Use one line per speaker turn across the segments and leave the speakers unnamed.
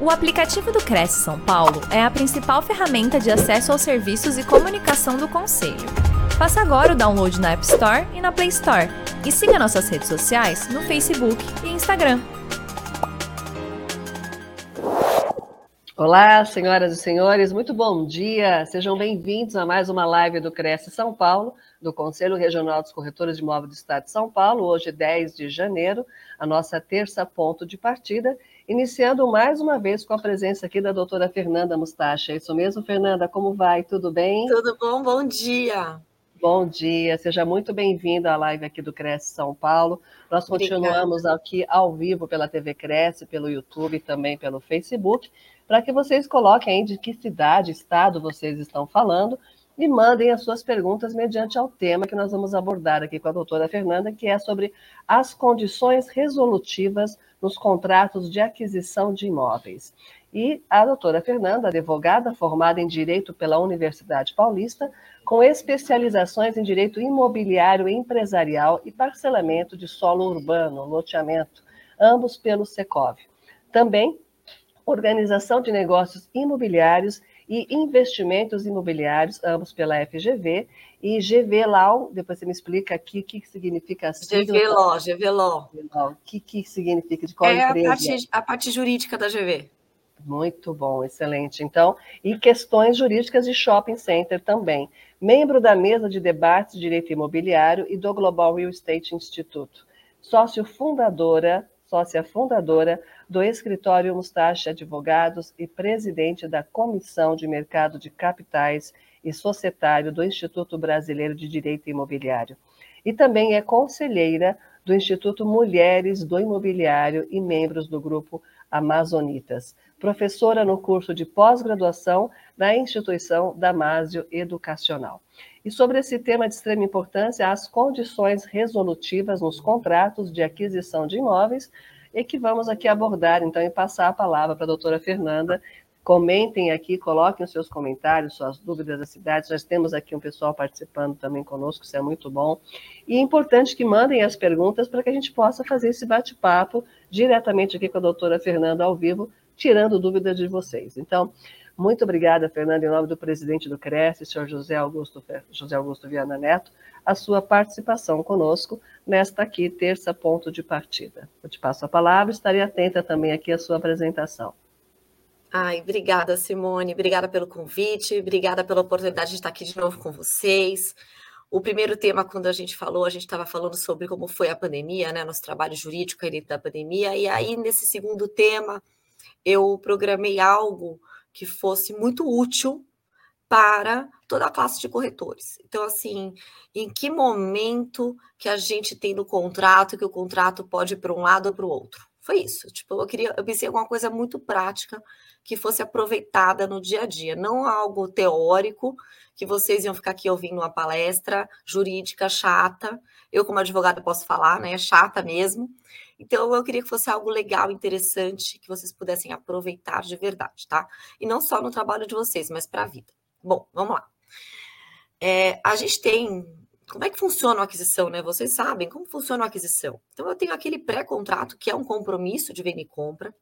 O aplicativo do Cresce São Paulo é a principal ferramenta de acesso aos serviços e comunicação do Conselho. Faça agora o download na App Store e na Play Store. E siga nossas redes sociais no Facebook e Instagram.
Olá, senhoras e senhores, muito bom dia. Sejam bem-vindos a mais uma live do Cresce São Paulo, do Conselho Regional dos Corretores de Imóveis do Estado de São Paulo, hoje 10 de janeiro, a nossa terça ponto de partida iniciando mais uma vez com a presença aqui da doutora Fernanda Mustache. É isso mesmo, Fernanda? Como vai? Tudo bem?
Tudo bom? Bom dia.
Bom dia, seja muito bem-vindo à live aqui do Cresce São Paulo. Nós continuamos Obrigada. aqui ao vivo pela TV Cresce, pelo YouTube e também pelo Facebook, para que vocês coloquem aí de que cidade, estado vocês estão falando e mandem as suas perguntas mediante ao tema que nós vamos abordar aqui com a doutora Fernanda, que é sobre as condições resolutivas nos contratos de aquisição de imóveis. E a doutora Fernanda, advogada formada em Direito pela Universidade Paulista, com especializações em Direito Imobiliário Empresarial e Parcelamento de Solo Urbano, loteamento, ambos pelo Secov. Também Organização de Negócios Imobiliários e Investimentos Imobiliários, ambos pela FGV, e GVLAW, depois você me explica aqui o que significa a
sigla. GVLAW, GVLAW.
O que, que significa, de qual é empresa?
É a parte, a parte jurídica da GV.
Muito bom, excelente. Então, e questões jurídicas de shopping center também. Membro da mesa de debates de direito imobiliário e do Global Real Estate Instituto. Sócio fundadora, sócia fundadora do escritório Mustache Advogados e presidente da Comissão de Mercado de Capitais e societário do Instituto Brasileiro de Direito Imobiliário. E também é conselheira do Instituto Mulheres do Imobiliário e membros do grupo Amazonitas. Professora no curso de pós-graduação da instituição Damásio Educacional. E sobre esse tema de extrema importância, as condições resolutivas nos contratos de aquisição de imóveis, e que vamos aqui abordar, então, e passar a palavra para a doutora Fernanda, Comentem aqui, coloquem os seus comentários, suas dúvidas da cidade. Nós temos aqui um pessoal participando também conosco, isso é muito bom. E é importante que mandem as perguntas para que a gente possa fazer esse bate-papo diretamente aqui com a doutora Fernanda ao vivo, tirando dúvidas de vocês. Então, muito obrigada, Fernanda, em nome do presidente do CRES, senhor José Augusto, José Augusto Viana Neto, a sua participação conosco nesta aqui, terça ponto de partida. Eu te passo a palavra, estarei atenta também aqui à sua apresentação.
Ai, obrigada, Simone. Obrigada pelo convite, obrigada pela oportunidade de estar aqui de novo com vocês. O primeiro tema, quando a gente falou, a gente estava falando sobre como foi a pandemia, né? Nosso trabalho jurídico aí dentro da pandemia. E aí, nesse segundo tema, eu programei algo que fosse muito útil para toda a classe de corretores. Então, assim, em que momento que a gente tem no contrato que o contrato pode ir para um lado ou para o outro? Foi isso. Tipo, eu queria, eu pensei em alguma coisa muito prática que fosse aproveitada no dia a dia, não algo teórico que vocês iam ficar aqui ouvindo uma palestra jurídica chata. Eu, como advogada, posso falar, né? É chata mesmo. Então, eu queria que fosse algo legal, interessante, que vocês pudessem aproveitar de verdade, tá? E não só no trabalho de vocês, mas para a vida. Bom, vamos lá. É, a gente tem como é que funciona a aquisição, né? Vocês sabem como funciona a aquisição. Então, eu tenho aquele pré-contrato, que é um compromisso de venda e compra,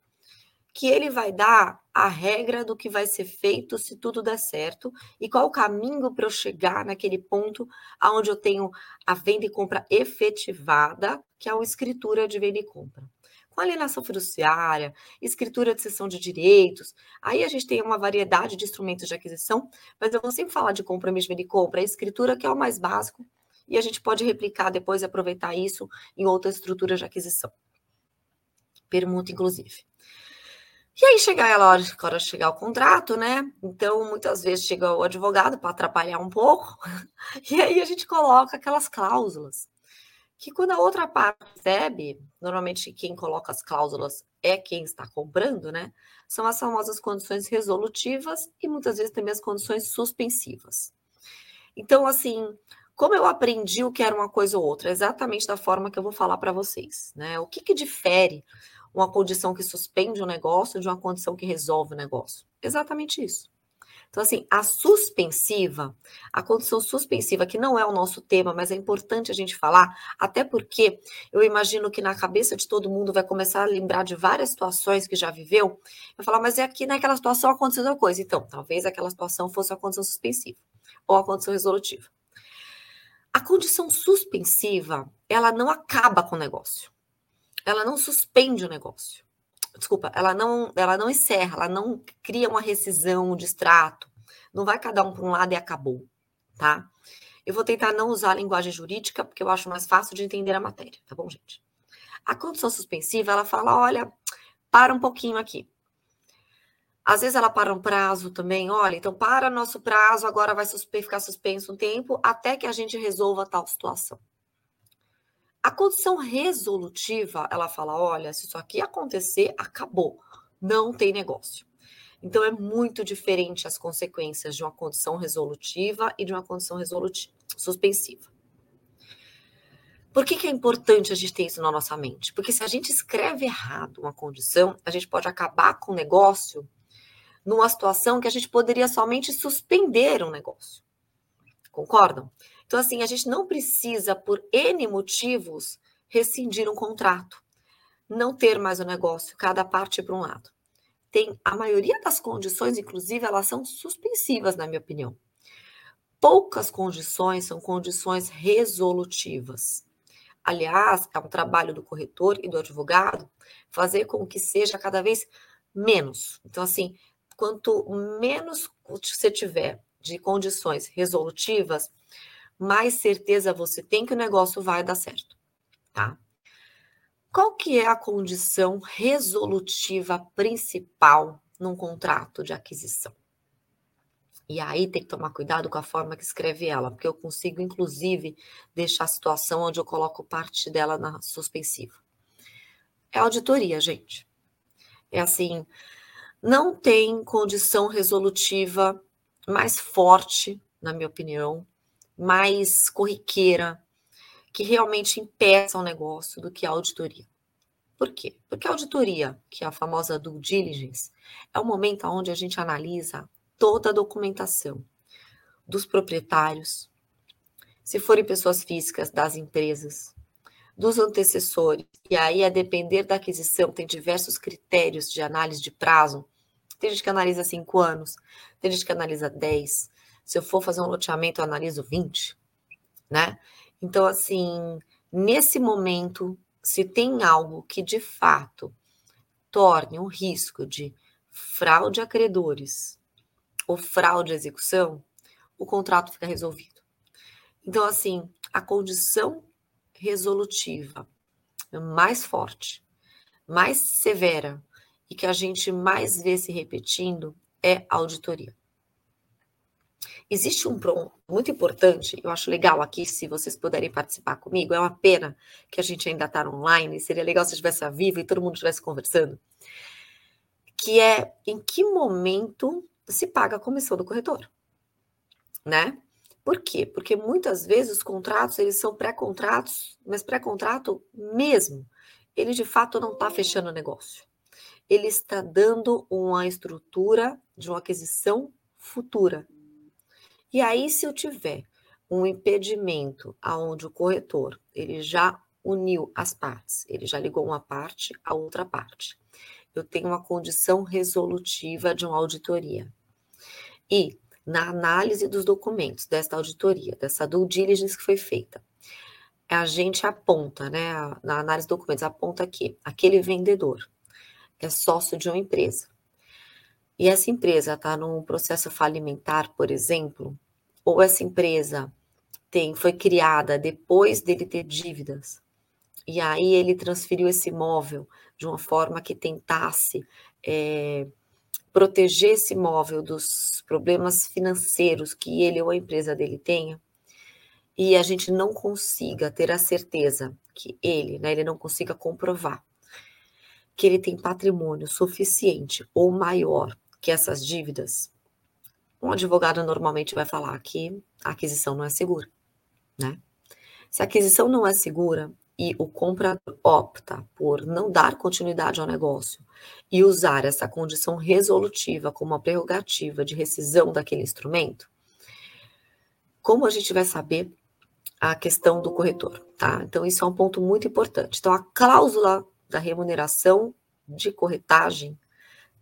que ele vai dar a regra do que vai ser feito se tudo der certo e qual o caminho para eu chegar naquele ponto aonde eu tenho a venda e compra efetivada, que é a escritura de venda e compra. Com alienação fiduciária, escritura de cessão de direitos, aí a gente tem uma variedade de instrumentos de aquisição, mas eu vou sempre falar de compromisso de venda e compra, a escritura que é o mais básico, e a gente pode replicar depois e aproveitar isso em outras estruturas de aquisição. Permuta, inclusive. E aí chega a hora, hora de chegar o contrato, né? Então, muitas vezes chega o advogado para atrapalhar um pouco, e aí a gente coloca aquelas cláusulas. Que quando a outra parte recebe, normalmente quem coloca as cláusulas é quem está comprando, né? São as famosas condições resolutivas e muitas vezes também as condições suspensivas. Então, assim, como eu aprendi o que era uma coisa ou outra? Exatamente da forma que eu vou falar para vocês. Né? O que, que difere uma condição que suspende o negócio de uma condição que resolve o negócio? Exatamente isso. Então, assim, a suspensiva, a condição suspensiva, que não é o nosso tema, mas é importante a gente falar, até porque eu imagino que na cabeça de todo mundo vai começar a lembrar de várias situações que já viveu, vai falar, mas é aqui naquela situação aconteceu uma coisa. Então, talvez aquela situação fosse a condição suspensiva ou a condição resolutiva. A condição suspensiva, ela não acaba com o negócio. Ela não suspende o negócio desculpa, ela não, ela não encerra, ela não cria uma rescisão, um distrato. Não vai cada um para um lado e acabou, tá? Eu vou tentar não usar a linguagem jurídica, porque eu acho mais fácil de entender a matéria, tá bom, gente? A condição suspensiva, ela fala, olha, para um pouquinho aqui. Às vezes ela para um prazo também, olha, então para nosso prazo, agora vai ficar suspenso um tempo até que a gente resolva tal situação. A condição resolutiva, ela fala: olha, se isso aqui acontecer, acabou, não tem negócio. Então, é muito diferente as consequências de uma condição resolutiva e de uma condição resolutiva, suspensiva. Por que, que é importante a gente ter isso na nossa mente? Porque se a gente escreve errado uma condição, a gente pode acabar com o negócio numa situação que a gente poderia somente suspender um negócio. Concordam? Então, assim, a gente não precisa, por N motivos, rescindir um contrato, não ter mais o negócio, cada parte para um lado. Tem a maioria das condições, inclusive, elas são suspensivas, na minha opinião. Poucas condições são condições resolutivas. Aliás, é um trabalho do corretor e do advogado fazer com que seja cada vez menos. Então, assim, quanto menos você tiver de condições resolutivas, mais certeza você tem que o negócio vai dar certo, tá? Qual que é a condição resolutiva principal num contrato de aquisição? E aí tem que tomar cuidado com a forma que escreve ela, porque eu consigo, inclusive, deixar a situação onde eu coloco parte dela na suspensiva. É auditoria, gente. É assim, não tem condição resolutiva mais forte, na minha opinião, mais corriqueira, que realmente impeça o negócio do que a auditoria. Por quê? Porque a auditoria, que é a famosa due diligence, é o momento onde a gente analisa toda a documentação dos proprietários, se forem pessoas físicas, das empresas, dos antecessores, e aí, a depender da aquisição, tem diversos critérios de análise de prazo. Tem gente que analisa cinco anos, tem gente que analisa 10, se eu for fazer um loteamento, eu analiso 20, né? Então, assim, nesse momento, se tem algo que de fato torne um risco de fraude a credores ou fraude à execução, o contrato fica resolvido. Então, assim, a condição resolutiva mais forte, mais severa e que a gente mais vê se repetindo é a auditoria. Existe um ponto muito importante, eu acho legal aqui, se vocês puderem participar comigo, é uma pena que a gente ainda está online, seria legal se estivesse vivo e todo mundo estivesse conversando, que é em que momento se paga a comissão do corretor, né? Por quê? Porque muitas vezes os contratos, eles são pré-contratos, mas pré-contrato mesmo, ele de fato não está fechando o negócio. Ele está dando uma estrutura de uma aquisição futura. E aí, se eu tiver um impedimento aonde o corretor ele já uniu as partes, ele já ligou uma parte à outra parte, eu tenho uma condição resolutiva de uma auditoria. E na análise dos documentos desta auditoria, dessa due diligence que foi feita, a gente aponta, né, na análise dos documentos, aponta que aquele vendedor é sócio de uma empresa. E essa empresa está num processo falimentar, por exemplo, ou essa empresa tem foi criada depois dele ter dívidas, e aí ele transferiu esse imóvel de uma forma que tentasse é, proteger esse imóvel dos problemas financeiros que ele ou a empresa dele tenha, e a gente não consiga ter a certeza que ele, né, ele não consiga comprovar que ele tem patrimônio suficiente ou maior que essas dívidas, um advogado normalmente vai falar que a aquisição não é segura, né? Se a aquisição não é segura, e o comprador opta por não dar continuidade ao negócio e usar essa condição resolutiva como uma prerrogativa de rescisão daquele instrumento, como a gente vai saber a questão do corretor, tá? Então, isso é um ponto muito importante. Então, a cláusula da remuneração de corretagem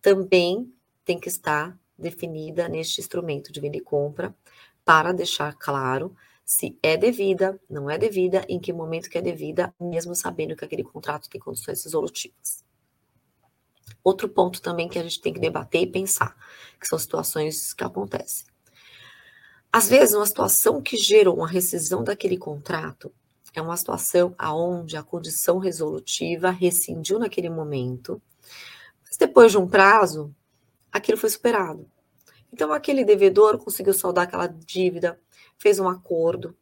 também tem que estar definida neste instrumento de venda e compra para deixar claro se é devida, não é devida, em que momento que é devida, mesmo sabendo que aquele contrato tem condições resolutivas. Outro ponto também que a gente tem que debater e pensar, que são situações que acontecem. Às vezes, uma situação que gerou uma rescisão daquele contrato é uma situação aonde a condição resolutiva rescindiu naquele momento, mas depois de um prazo, aquilo foi superado. Então, aquele devedor conseguiu saldar aquela dívida, fez um acordo,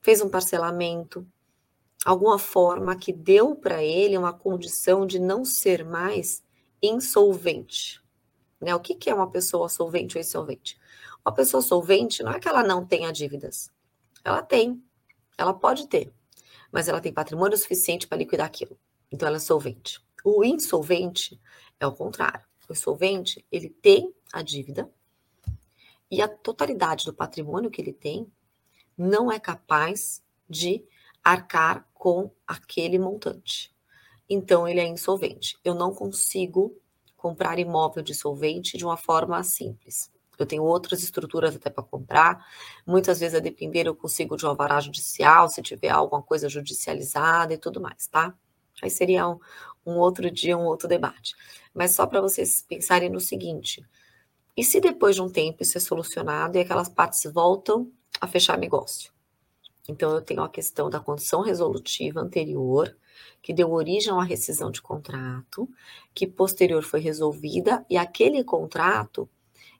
fez um parcelamento, alguma forma que deu para ele uma condição de não ser mais insolvente. Né? O que, que é uma pessoa solvente ou insolvente? Uma pessoa solvente não é que ela não tenha dívidas. Ela tem. Ela pode ter. Mas ela tem patrimônio suficiente para liquidar aquilo. Então ela é solvente. O insolvente é o contrário. O insolvente, ele tem a dívida, e a totalidade do patrimônio que ele tem não é capaz de arcar com aquele montante. Então, ele é insolvente. Eu não consigo comprar imóvel de solvente de uma forma simples. Eu tenho outras estruturas até para comprar. Muitas vezes, a depender, eu consigo de uma vara judicial, se tiver alguma coisa judicializada e tudo mais, tá? Aí seria um, um outro dia, um outro debate. Mas só para vocês pensarem no seguinte: e se depois de um tempo isso é solucionado e aquelas partes voltam a fechar negócio? Então, eu tenho a questão da condição resolutiva anterior, que deu origem a uma rescisão de contrato, que posterior foi resolvida, e aquele contrato,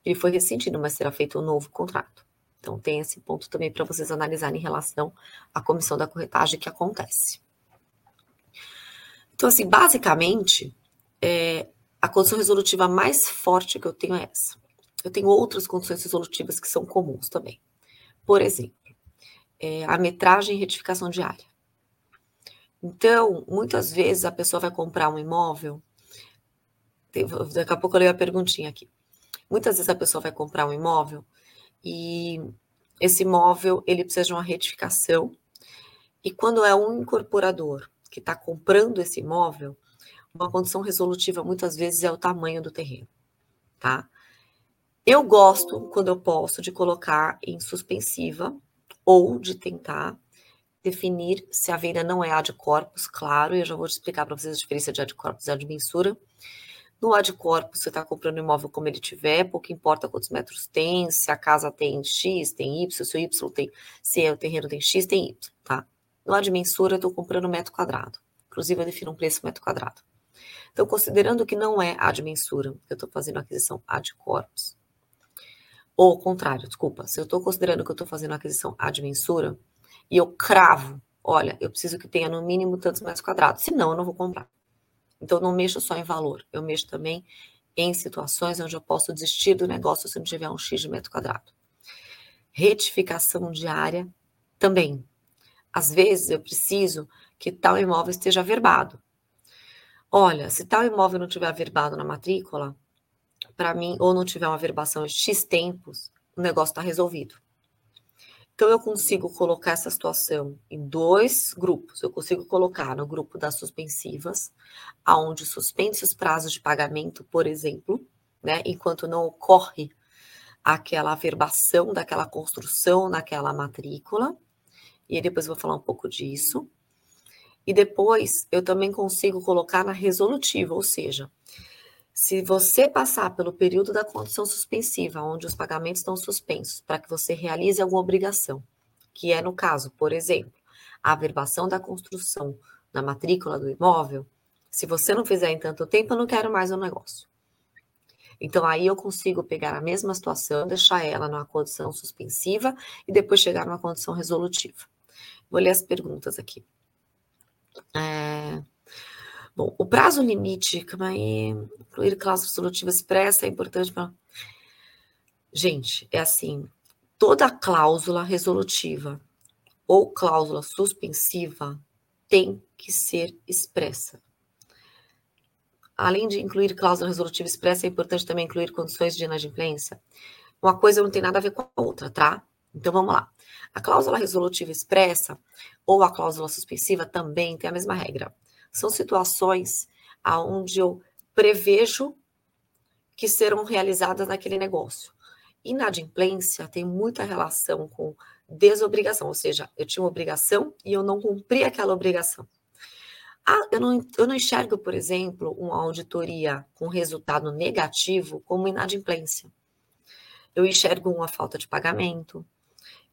ele foi rescindido, mas será feito um novo contrato. Então, tem esse ponto também para vocês analisarem em relação à comissão da corretagem que acontece. Então, assim, basicamente, é, a condição resolutiva mais forte que eu tenho é essa. Eu tenho outras condições resolutivas que são comuns também. Por exemplo, é, a metragem e retificação diária. Então, muitas vezes a pessoa vai comprar um imóvel. Daqui a pouco eu leio a perguntinha aqui. Muitas vezes a pessoa vai comprar um imóvel e esse imóvel ele precisa de uma retificação. E quando é um incorporador que está comprando esse imóvel, uma condição resolutiva muitas vezes é o tamanho do terreno, tá? Eu gosto, quando eu posso, de colocar em suspensiva ou de tentar definir se a venda não é ad corpus, claro, e eu já vou te explicar para vocês a diferença de ad corpus e ad mensura. No ad corpus, você está comprando o imóvel como ele tiver, pouco importa quantos metros tem, se a casa tem X, tem Y, se o Y tem, se o terreno tem X, tem Y, tá? No ad mensura, eu estou comprando metro quadrado. Inclusive, eu defino um preço metro quadrado. Então, considerando que não é ad mensura, eu estou fazendo aquisição ad corpus, ou ao contrário, desculpa, se eu estou considerando que eu estou fazendo aquisição ad mensura e eu cravo, olha, eu preciso que tenha no mínimo tantos metros quadrados, senão eu não vou comprar. Então, não mexo só em valor, eu mexo também em situações onde eu posso desistir do negócio se não tiver um X de metro quadrado. Retificação diária também. Às vezes eu preciso que tal imóvel esteja averbado. Olha, se tal imóvel não tiver averbado na matrícula, para mim, ou não tiver uma verbação em X tempos, o negócio está resolvido. Então, eu consigo colocar essa situação em dois grupos. Eu consigo colocar no grupo das suspensivas, aonde suspende os prazos de pagamento, por exemplo, né, enquanto não ocorre aquela verbação daquela construção naquela matrícula. E depois eu vou falar um pouco disso. E depois eu também consigo colocar na resolutiva, ou seja, se você passar pelo período da condição suspensiva, onde os pagamentos estão suspensos, para que você realize alguma obrigação, que é no caso, por exemplo, a averbação da construção na matrícula do imóvel, se você não fizer em tanto tempo, eu não quero mais o um negócio. Então, aí eu consigo pegar a mesma situação, deixar ela numa condição suspensiva e depois chegar numa condição resolutiva. Vou ler as perguntas aqui. É... Bom, o prazo limite, calma aí, incluir cláusula solutiva expressa é importante para. Gente, é assim: toda cláusula resolutiva ou cláusula suspensiva, tem que ser expressa. Além de incluir cláusula resolutiva expressa, é importante também incluir condições de inadimplência. Uma coisa não tem nada a ver com a outra, tá? Então vamos lá. A cláusula resolutiva expressa ou a cláusula suspensiva também tem a mesma regra. São situações aonde eu prevejo que serão realizadas naquele negócio. Inadimplência tem muita relação com desobrigação, ou seja, eu tinha uma obrigação e eu não cumpri aquela obrigação. Ah, eu, não, eu não enxergo, por exemplo, uma auditoria com resultado negativo como inadimplência. Eu enxergo uma falta de pagamento,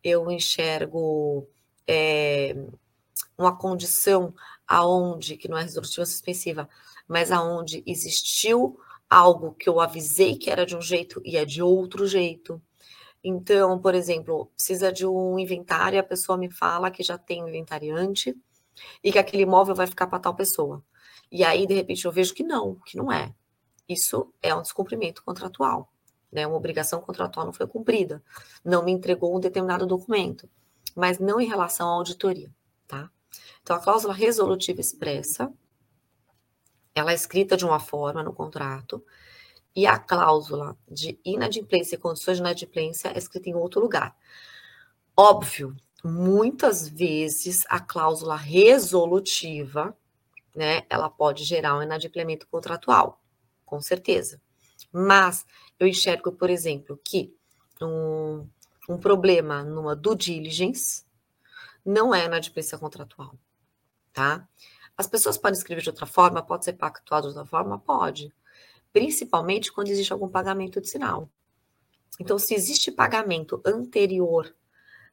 eu enxergo é, uma condição aonde, que não é resolutiva suspensiva, mas aonde existiu algo que eu avisei que era de um jeito e é de outro jeito. Então, por exemplo, precisa de um inventário, a pessoa me fala que já tem um inventariante, e que aquele imóvel vai ficar para tal pessoa. E aí, de repente, eu vejo que não, que não é. Isso é um descumprimento contratual. Né? Uma obrigação contratual não foi cumprida. Não me entregou um determinado documento, mas não em relação à auditoria. Tá? Então, a cláusula resolutiva expressa, ela é escrita de uma forma no contrato, e a cláusula de inadimplência e condições de inadimplência é escrita em outro lugar. Óbvio muitas vezes a cláusula resolutiva, né, ela pode gerar um inadimplemento contratual, com certeza. Mas eu enxergo, por exemplo, que um, um problema numa due diligence não é inadimplência contratual, tá? As pessoas podem escrever de outra forma, pode ser pactuado de outra forma? Pode. Principalmente quando existe algum pagamento de sinal. Então, se existe pagamento anterior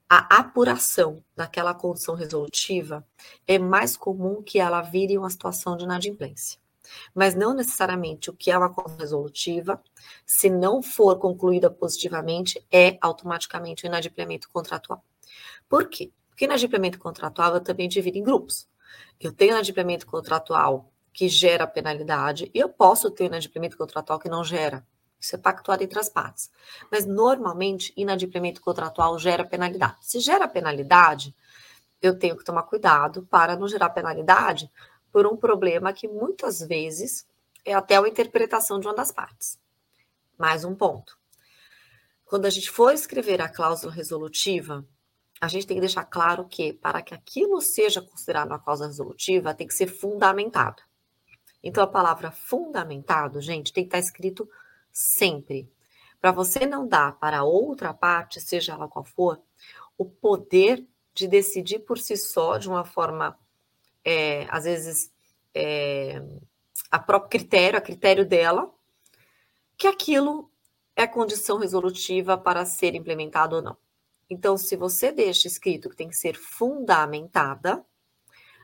a apuração daquela condição resolutiva, é mais comum que ela vire uma situação de inadimplência. Mas não necessariamente o que é uma condição resolutiva, se não for concluída positivamente, é automaticamente um inadimplemento contratual. Por quê? Porque inadimplemento contratual eu também divido em grupos. Eu tenho inadimplemento contratual que gera penalidade e eu posso ter inadimplemento contratual que não gera. Isso é pactuado entre as partes. Mas, normalmente, inadimplemento contratual gera penalidade. Se gera penalidade, eu tenho que tomar cuidado para não gerar penalidade por um problema que muitas vezes é até a interpretação de uma das partes. Mais um ponto. Quando a gente for escrever a cláusula resolutiva, a gente tem que deixar claro que, para que aquilo seja considerado uma cláusula resolutiva, tem que ser fundamentado. Então, a palavra fundamentado, gente, tem que estar escrito sempre. Para você não dar para outra parte, seja ela qual for, o poder de decidir por si só, de uma forma, é, às vezes, é, a próprio critério, a critério dela, que aquilo é condição resolutiva para ser implementado ou não. Então, se você deixa escrito que tem que ser fundamentada,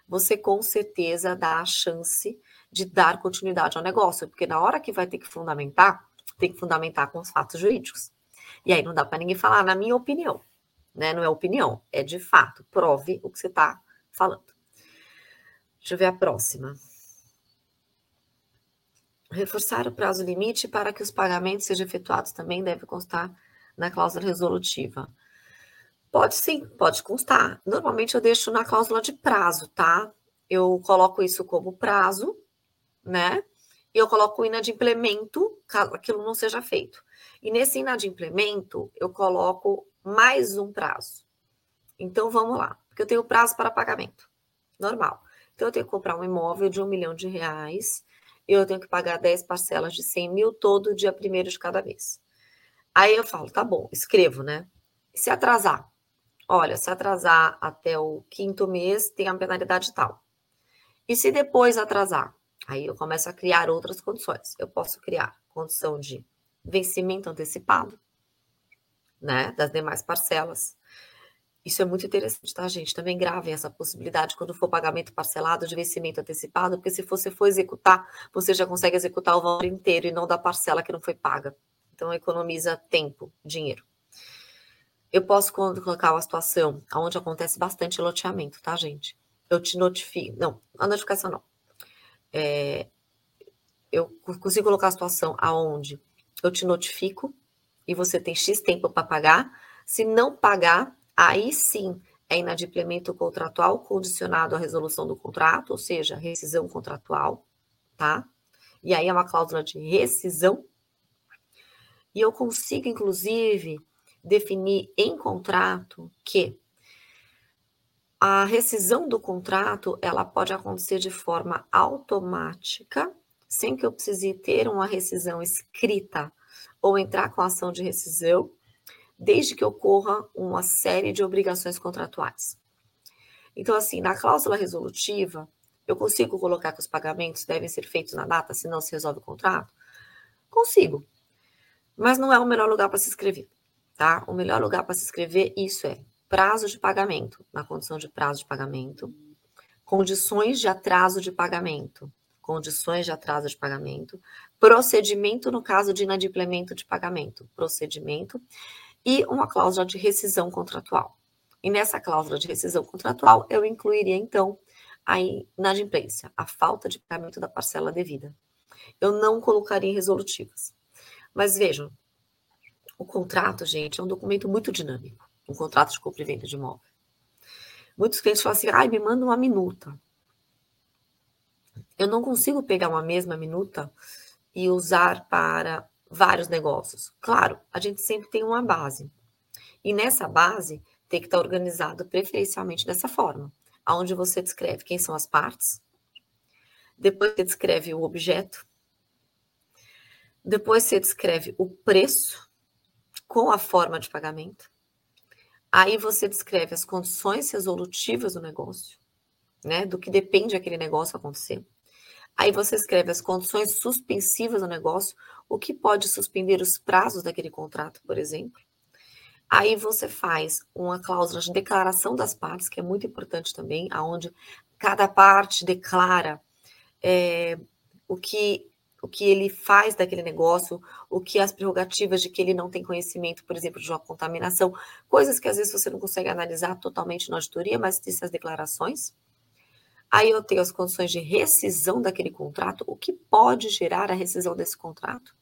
você com certeza dá a chance de dar continuidade ao negócio, porque na hora que vai ter que fundamentar, tem que fundamentar com os fatos jurídicos. E aí não dá para ninguém falar, na minha opinião. Né? Não é opinião, é de fato. Prove o que você está falando. Deixa eu ver a próxima. Reforçar o prazo limite para que os pagamentos sejam efetuados também deve constar na cláusula resolutiva. Pode sim, pode constar. Normalmente eu deixo na cláusula de prazo, tá? Eu coloco isso como prazo, né? e eu coloco inadimplemento, caso aquilo não seja feito. E nesse inadimplemento, eu coloco mais um prazo. Então, vamos lá, porque eu tenho prazo para pagamento, normal. Então, eu tenho que comprar um imóvel de um milhão de reais, eu tenho que pagar 10 parcelas de 100 mil todo dia primeiro de cada mês. Aí eu falo, tá bom, escrevo, né? E se atrasar? Olha, se atrasar até o quinto mês, tem a penalidade tal. E se depois atrasar? Aí eu começo a criar outras condições. Eu posso criar condição de vencimento antecipado, né, das demais parcelas. Isso é muito interessante, tá, gente? Também gravem essa possibilidade quando for pagamento parcelado de vencimento antecipado, porque se você for executar, você já consegue executar o valor inteiro e não da parcela que não foi paga. Então, economiza tempo, dinheiro. Eu posso colocar uma situação onde acontece bastante loteamento, tá, gente? Eu te notifico. Não, a notificação não é, eu consigo colocar a situação aonde eu te notifico e você tem X tempo para pagar. Se não pagar, aí sim é inadimplemento contratual condicionado à resolução do contrato, ou seja, rescisão contratual, tá? E aí é uma cláusula de rescisão. E eu consigo, inclusive, definir em contrato que a rescisão do contrato ela pode acontecer de forma automática, sem que eu precise ter uma rescisão escrita ou entrar com ação de rescisão, desde que ocorra uma série de obrigações contratuais. Então, assim, na cláusula resolutiva, eu consigo colocar que os pagamentos devem ser feitos na data, senão se resolve o contrato? Consigo. Mas não é o melhor lugar para se escrever, tá? O melhor lugar para se escrever isso é prazo de pagamento, na condição de prazo de pagamento, condições de atraso de pagamento, condições de atraso de pagamento, procedimento no caso de inadimplemento de pagamento, procedimento e uma cláusula de rescisão contratual. E nessa cláusula de rescisão contratual, eu incluiria, então, a inadimplência, a falta de pagamento da parcela devida. Eu não colocaria em resolutivas. Mas vejam, o contrato, gente, é um documento muito dinâmico, um contrato de compra e venda de imóvel. Muitos clientes falam assim, ai, me manda uma minuta. Eu não consigo pegar uma mesma minuta e usar para vários negócios. Claro, a gente sempre tem uma base. E nessa base tem que estar organizado preferencialmente dessa forma, aonde você descreve quem são as partes, depois você descreve o objeto, depois você descreve o preço com a forma de pagamento. Aí você descreve as condições resolutivas do negócio, né, do que depende aquele negócio acontecer. Aí você escreve as condições suspensivas do negócio, o que pode suspender os prazos daquele contrato, por exemplo. Aí você faz uma cláusula de declaração das partes, que é muito importante também, aonde cada parte declara é, o que o que ele faz daquele negócio, o que as prerrogativas de que ele não tem conhecimento, por exemplo, de uma contaminação, coisas que às vezes você não consegue analisar totalmente na auditoria, mas tem essas declarações. Aí eu tenho as condições de rescisão daquele contrato, o que pode gerar a rescisão desse contrato,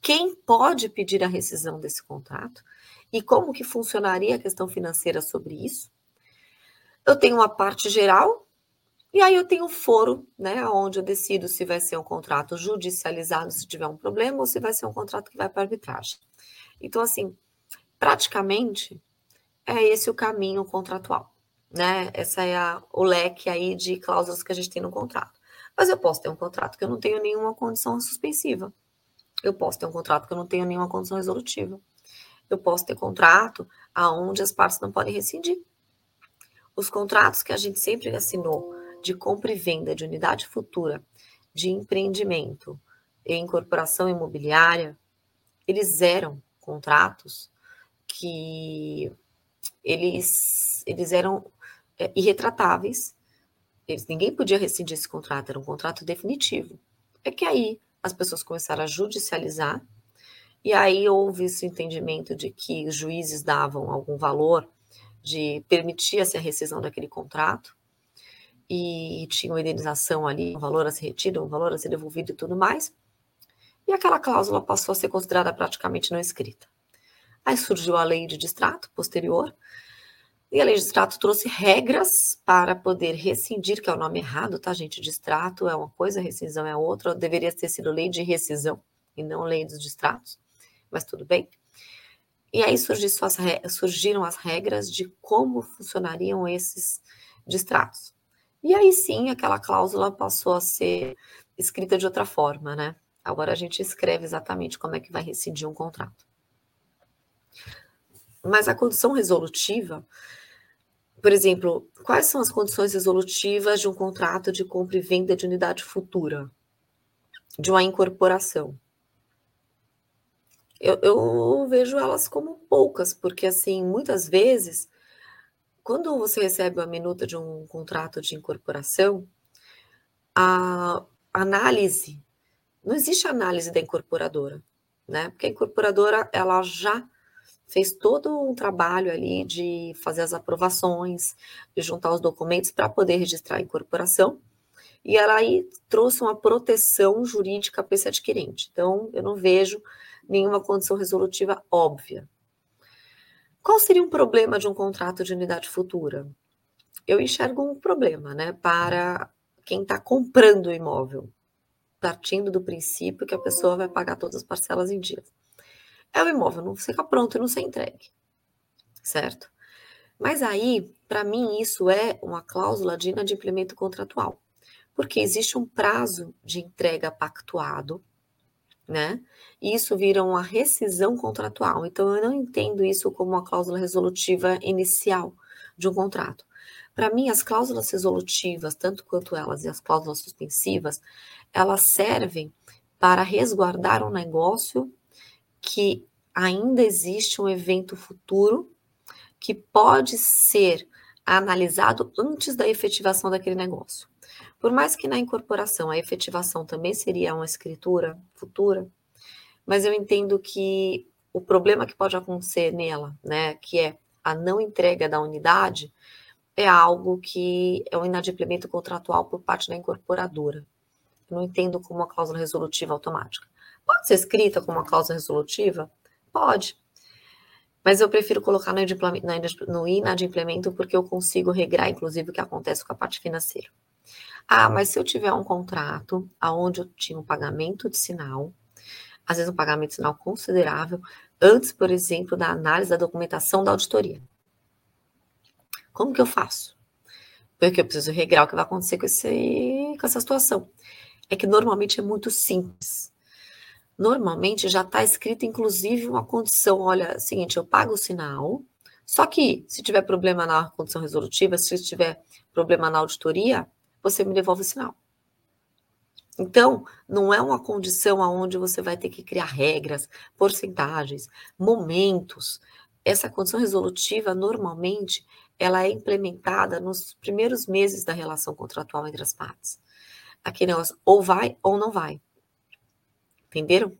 quem pode pedir a rescisão desse contrato e como que funcionaria a questão financeira sobre isso. Eu tenho uma parte geral e aí eu tenho o foro, né, onde eu decido se vai ser um contrato judicializado se tiver um problema ou se vai ser um contrato que vai para arbitragem. Então assim, praticamente é esse o caminho contratual né? Essa é a, o leque aí de cláusulas que a gente tem no contrato. Mas eu posso ter um contrato que eu não tenho nenhuma condição suspensiva. Eu posso ter um contrato que eu não tenho nenhuma condição resolutiva. Eu posso ter contrato aonde as partes não podem rescindir. Os contratos que a gente sempre assinou de compra e venda de unidade futura, de empreendimento e incorporação imobiliária, eles eram contratos que eles, eles eram é, irretratáveis. Eles, ninguém podia rescindir esse contrato, era um contrato definitivo. É que aí as pessoas começaram a judicializar, e aí houve esse entendimento de que os juízes davam algum valor, de permitia-se a rescisão daquele contrato, e tinha uma indenização ali, um valor a ser retido, um valor a ser devolvido e tudo mais. E aquela cláusula passou a ser considerada praticamente não escrita. Aí surgiu a lei de distrato posterior, e a lei de distrato trouxe regras para poder rescindir, que é o nome errado, tá, gente? Distrato é uma coisa, rescisão é outra. Deveria ter sido lei de rescisão e não lei dos distratos, mas tudo bem. E aí surgiram as regras de como funcionariam esses distratos. E aí sim, aquela cláusula passou a ser escrita de outra forma, né? Agora a gente escreve exatamente como é que vai rescindir um contrato. Mas a condição resolutiva por exemplo, quais são as condições resolutivas de um contrato de compra e venda de unidade futura, de uma incorporação? Eu, eu vejo elas como poucas, porque, assim, muitas vezes, quando você recebe uma minuta de um contrato de incorporação, a análise, não existe análise da incorporadora, né? Porque a incorporadora, ela já fez todo um trabalho ali de fazer as aprovações, de juntar os documentos para poder registrar a incorporação. E ela aí trouxe uma proteção jurídica para esse adquirente. Então, eu não vejo nenhuma condição resolutiva óbvia. Qual seria um problema de um contrato de unidade futura? Eu enxergo um problema, né, para quem está comprando o imóvel, partindo do princípio que a pessoa vai pagar todas as parcelas em dias. É o imóvel não fica pronto e não ser entregue, certo? Mas aí, para mim, isso é uma cláusula de inadimplemento contratual, porque existe um prazo de entrega pactuado, né? Isso vira uma rescisão contratual. Então, eu não entendo isso como uma cláusula resolutiva inicial de um contrato. Para mim, as cláusulas resolutivas, tanto quanto elas e as cláusulas suspensivas, elas servem para resguardar um negócio que ainda existe um evento futuro que pode ser analisado antes da efetivação daquele negócio. Por mais que na incorporação a efetivação também seria uma escritura futura, mas eu entendo que o problema que pode acontecer nela, né, que é a não entrega da unidade, é algo que é um inadimplemento contratual por parte da incorporadora. Eu não entendo como uma cláusula resolutiva automática. Pode ser escrita como uma cláusula resolutiva? Pode. Mas eu prefiro colocar no inadimplemento porque eu consigo regrar, inclusive, o que acontece com a parte financeira. Ah, mas se eu tiver um contrato onde eu tinha um pagamento de sinal, às vezes um pagamento de sinal considerável, antes, por exemplo, da análise da documentação da auditoria. Como que eu faço? Porque eu preciso regrar o que vai acontecer com, esse, com essa situação. É que normalmente é muito simples. Normalmente já está escrito, inclusive, uma condição: olha, é seguinte, eu pago o sinal, só que se tiver problema na condição resolutiva, se tiver problema na auditoria, você me devolve o sinal. Então, não é uma condição aonde você vai ter que criar regras, porcentagens, momentos. Essa condição resolutiva, normalmente, ela é implementada nos primeiros meses da relação contratual entre as partes. Aqui negócio ou vai ou não vai. Entenderam?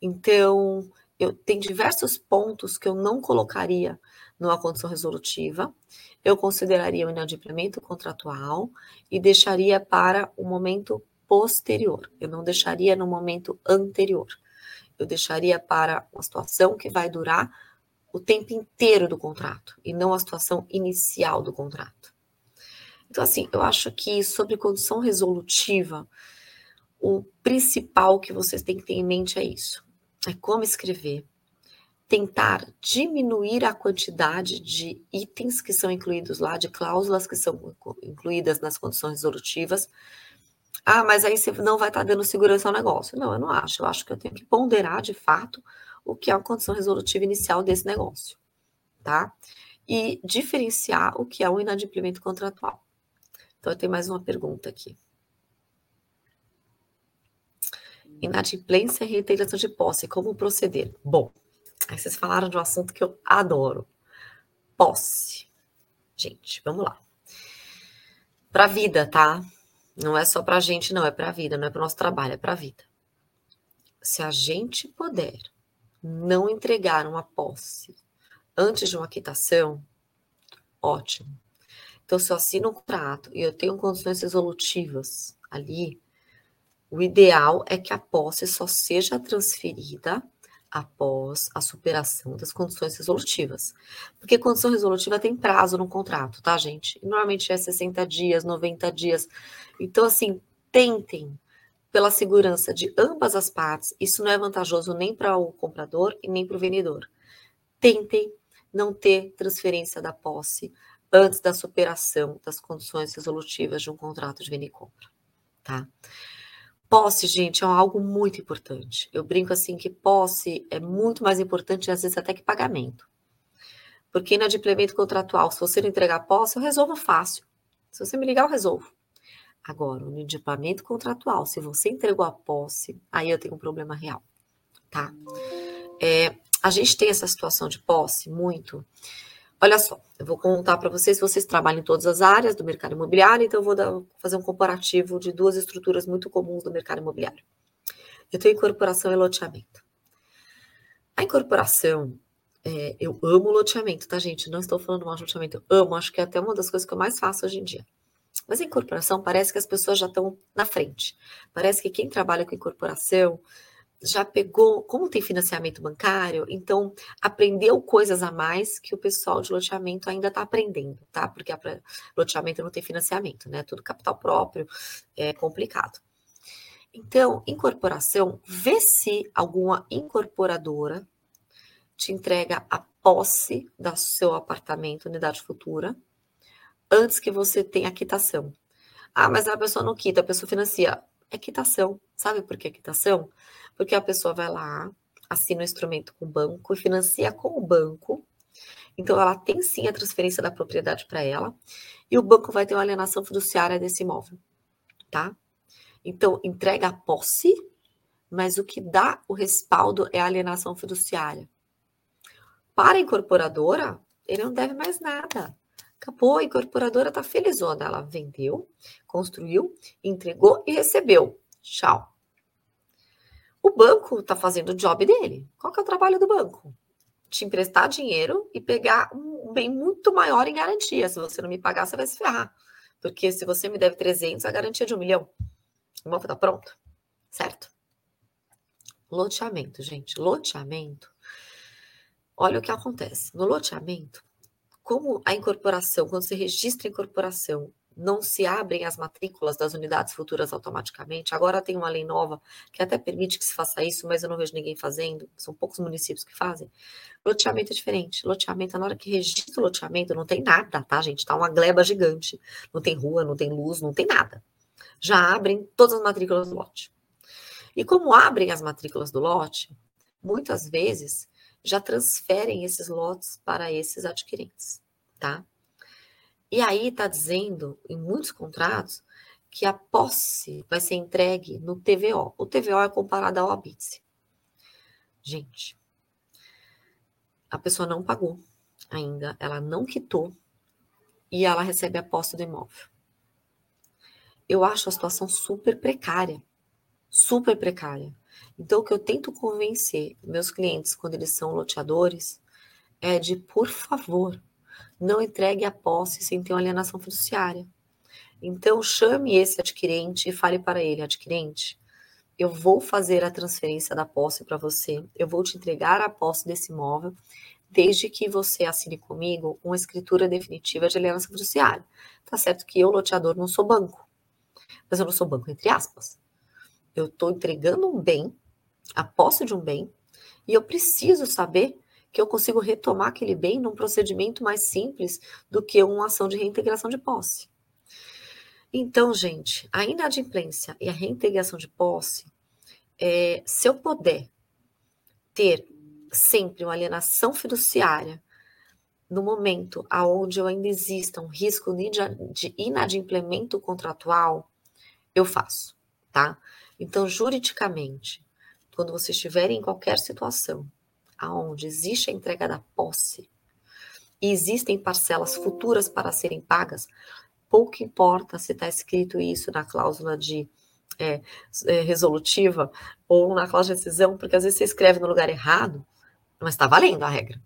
Então, eu tenho diversos pontos que eu não colocaria numa condição resolutiva, eu consideraria o inadimplemento contratual e deixaria para o momento posterior. Eu não deixaria no momento anterior. Eu deixaria para uma situação que vai durar o tempo inteiro do contrato e não a situação inicial do contrato. Então, assim, eu acho que sobre condição resolutiva, o principal que vocês têm que ter em mente é isso: é como escrever, tentar diminuir a quantidade de itens que são incluídos lá, de cláusulas que são incluídas nas condições resolutivas. Ah, mas aí você não vai estar dando segurança ao negócio. Não, eu não acho. Eu acho que eu tenho que ponderar de fato o que é a condição resolutiva inicial desse negócio, tá? E diferenciar o que é o inadimplemento contratual. Então, eu tenho mais uma pergunta aqui. Inadimplência e reiteração de posse, como proceder? Bom, aí vocês falaram de um assunto que eu adoro. Posse. Gente, vamos lá. Para a vida, tá? Não é só para a gente, não, é para a vida, não é para o nosso trabalho, é para a vida. Se a gente puder não entregar uma posse antes de uma quitação, ótimo. Então, se eu assino um contrato e eu tenho condições resolutivas ali, o ideal é que a posse só seja transferida após a superação das condições resolutivas. Porque condição resolutiva tem prazo no contrato, tá, gente? Normalmente é 60 dias, 90 dias. Então, assim, tentem, pela segurança de ambas as partes, isso não é vantajoso nem para o comprador e nem para o vendedor. Tentem não ter transferência da posse antes da superação das condições resolutivas de um contrato de venda e compra, tá? Posse, gente, é algo muito importante. Eu brinco assim que posse é muito mais importante, às vezes, até que pagamento. Porque inadimplemento contratual, se você não entregar posse, eu resolvo fácil. Se você me ligar, eu resolvo. Agora, o inadimplemento contratual, se você entregou a posse, aí eu tenho um problema real, tá? É, a gente tem essa situação de posse muito Olha só, eu vou contar para vocês, vocês trabalham em todas as áreas do mercado imobiliário, então eu vou dar, fazer um comparativo de duas estruturas muito comuns do mercado imobiliário. Eu tenho incorporação e loteamento. A incorporação, é, eu amo loteamento, tá, gente? Não estou falando mal de loteamento, eu amo, acho que é até uma das coisas que eu mais faço hoje em dia. Mas a incorporação parece que as pessoas já estão na frente. Parece que quem trabalha com incorporação já pegou, como tem financiamento bancário, então aprendeu coisas a mais que o pessoal de loteamento ainda está aprendendo, tá? Porque loteamento não tem financiamento, né? Tudo capital próprio, é complicado. Então, incorporação, vê se alguma incorporadora te entrega a posse do seu apartamento, unidade futura, antes que você tenha a quitação. Ah, mas a pessoa não quita, a pessoa financia. É quitação. Sabe por que é quitação? Porque a pessoa vai lá, assina o um instrumento com o banco e financia com o banco. Então, ela tem sim a transferência da propriedade para ela, e o banco vai ter uma alienação fiduciária desse imóvel, tá? Então, entrega a posse, mas o que dá o respaldo é a alienação fiduciária. Para a incorporadora, ele não deve mais nada. Acabou, a incorporadora está felizona. Ela vendeu, construiu, entregou e recebeu. Tchau. O banco está fazendo o job dele. Qual que é o trabalho do banco? Te emprestar dinheiro e pegar um bem muito maior em garantia. Se você não me pagar, você vai se ferrar. Porque se você me deve 300, a garantia é de um milhão. O imóvel está pronto? Certo? Loteamento, gente. Loteamento. Olha o que acontece. No loteamento, como a incorporação, quando se registra a incorporação não se abrem as matrículas das unidades futuras automaticamente. Agora tem uma lei nova que até permite que se faça isso, mas eu não vejo ninguém fazendo. São poucos municípios que fazem. Loteamento é diferente. Loteamento, na hora que registra o loteamento, não tem nada, tá, gente? Tá uma gleba gigante. Não tem rua, não tem luz, não tem nada. Já abrem todas as matrículas do lote. E como abrem as matrículas do lote, muitas vezes já transferem esses lotes para esses adquirentes, tá? E aí está dizendo, em muitos contratos, que a posse vai ser entregue no TVO. O TVO é comparado ao habite. Gente, a pessoa não pagou ainda, ela não quitou e ela recebe a posse do imóvel. Eu acho a situação super precária, super precária. Então, o que eu tento convencer meus clientes quando eles são loteadores é de, por favor, não entregue a posse sem ter uma alienação fiduciária. Então, chame esse adquirente e fale para ele, adquirente, eu vou fazer a transferência da posse para você, eu vou te entregar a posse desse imóvel, desde que você assine comigo uma escritura definitiva de alienação fiduciária. Tá certo que eu, loteador, não sou banco, mas eu não sou banco entre aspas. Eu estou entregando um bem, a posse de um bem, e eu preciso saber que eu consigo retomar aquele bem num procedimento mais simples do que uma ação de reintegração de posse. Então, gente, a inadimplência e a reintegração de posse, é, se eu puder ter sempre uma alienação fiduciária no momento aonde eu ainda exista um risco de inadimplemento contratual, eu faço, tá? Então, juridicamente, quando você estiver em qualquer situação aonde existe a entrega da posse e existem parcelas futuras para serem pagas, pouco importa se está escrito isso na cláusula de é, é, resolutiva ou na cláusula de decisão, porque às vezes você escreve no lugar errado, mas está valendo a regra.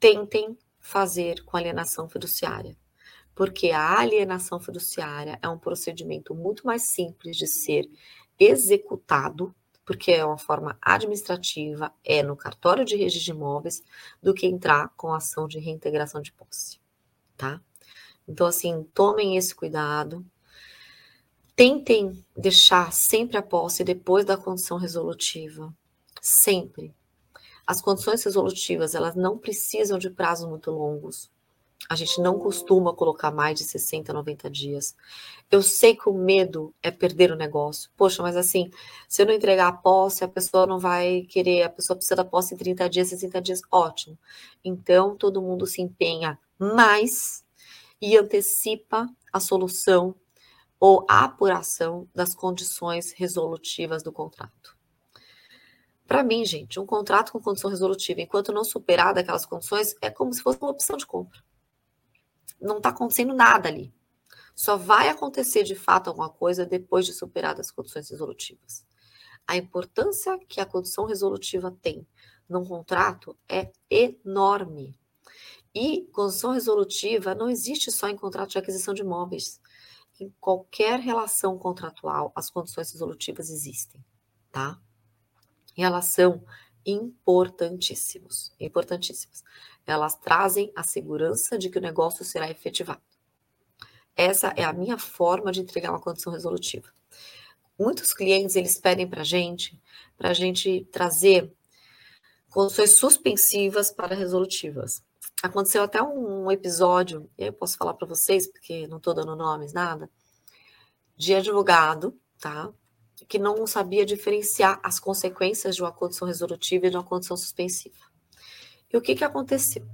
Tentem fazer com alienação fiduciária, porque a alienação fiduciária é um procedimento muito mais simples de ser executado porque é uma forma administrativa, é no cartório de registro de imóveis, do que entrar com ação de reintegração de posse, tá? Então, assim, tomem esse cuidado. Tentem deixar sempre a posse depois da condição resolutiva. Sempre. As condições resolutivas, elas não precisam de prazos muito longos. A gente não costuma colocar mais de 60, 90 dias. Eu sei que o medo é perder o negócio. Poxa, mas assim, se eu não entregar a posse, a pessoa não vai querer, a pessoa precisa da posse em 30 dias, 60 dias, ótimo. Então, todo mundo se empenha mais e antecipa a solução ou a apuração das condições resolutivas do contrato. Para mim, gente, um contrato com condição resolutiva, enquanto não superada aquelas condições, é como se fosse uma opção de compra não está acontecendo nada ali. Só vai acontecer de fato alguma coisa depois de superadas as condições resolutivas. A importância que a condição resolutiva tem num contrato é enorme. E condição resolutiva não existe só em contrato de aquisição de imóveis. Em qualquer relação contratual, as condições resolutivas existem, tá? Elas são importantíssimos, importantíssimos. Elas trazem a segurança de que o negócio será efetivado. Essa é a minha forma de entregar uma condição resolutiva. Muitos clientes eles pedem para gente, para gente trazer condições suspensivas para resolutivas. Aconteceu até um episódio, eu posso falar para vocês, porque não estou dando nomes, nada, de advogado, tá? Que não sabia diferenciar as consequências de uma condição resolutiva e de uma condição suspensiva. E o que, que aconteceu?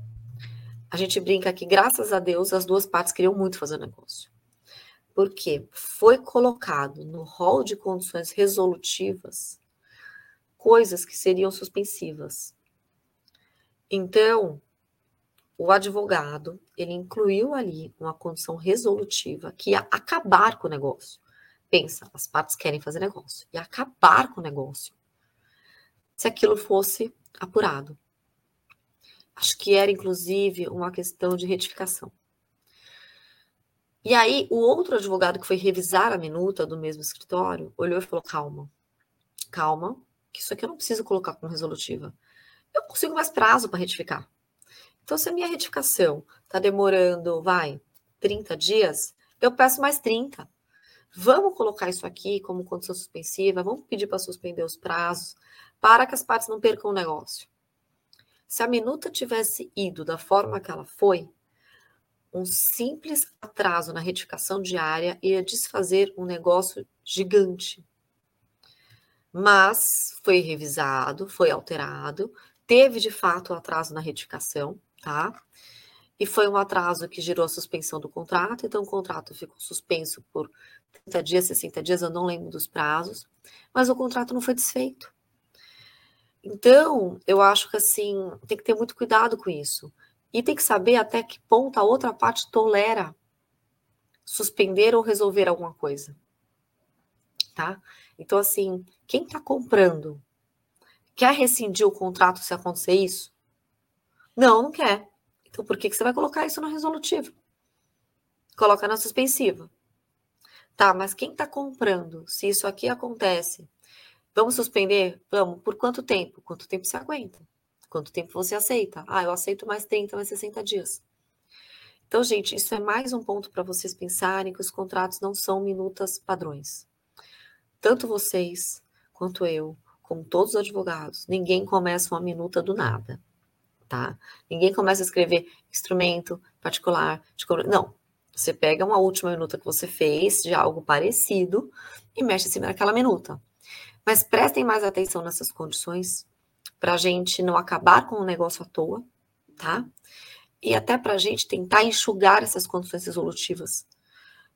A gente brinca que, graças a Deus, as duas partes queriam muito fazer negócio. Porque foi colocado no rol de condições resolutivas coisas que seriam suspensivas. Então, o advogado, ele incluiu ali uma condição resolutiva que ia acabar com o negócio. Pensa, as partes querem fazer negócio, e acabar com o negócio. Se aquilo fosse apurado. Acho que era, inclusive, uma questão de retificação. E aí, o outro advogado que foi revisar a minuta do mesmo escritório olhou e falou: calma, calma, que isso aqui eu não preciso colocar como resolutiva. Eu consigo mais prazo para retificar. Então, se a minha retificação está demorando, vai, 30 dias, eu peço mais 30. Vamos colocar isso aqui como condição suspensiva, vamos pedir para suspender os prazos, para que as partes não percam o negócio. Se a minuta tivesse ido da forma que ela foi, um simples atraso na retificação diária ia desfazer um negócio gigante mas foi revisado, foi alterado, teve de fato um atraso na retificação, tá? E foi um atraso que gerou a suspensão do contrato, então o contrato ficou suspenso por 30 dias, 60 dias, eu não lembro dos prazos, mas o contrato não foi desfeito. Então, eu acho que assim, tem que ter muito cuidado com isso. E tem que saber até que ponto a outra parte tolera suspender ou resolver alguma coisa. Tá? Então, assim, quem está comprando quer rescindir o contrato se acontecer isso? Não, não quer. Então, por que, que você vai colocar isso no resolutivo? Coloca na suspensiva. Tá, mas quem está comprando, se isso aqui acontece, vamos suspender? Vamos. Por quanto tempo? Quanto tempo você aguenta? Quanto tempo você aceita? Ah, eu aceito mais 30, mais 60 dias. Então, gente, isso é mais um ponto para vocês pensarem que os contratos não são minutas padrões tanto vocês quanto eu, como todos os advogados, ninguém começa uma minuta do nada, tá? Ninguém começa a escrever instrumento particular, não. Você pega uma última minuta que você fez de algo parecido e mexe em cima daquela minuta. Mas prestem mais atenção nessas condições para a gente não acabar com o negócio à toa, tá? E até para a gente tentar enxugar essas condições resolutivas,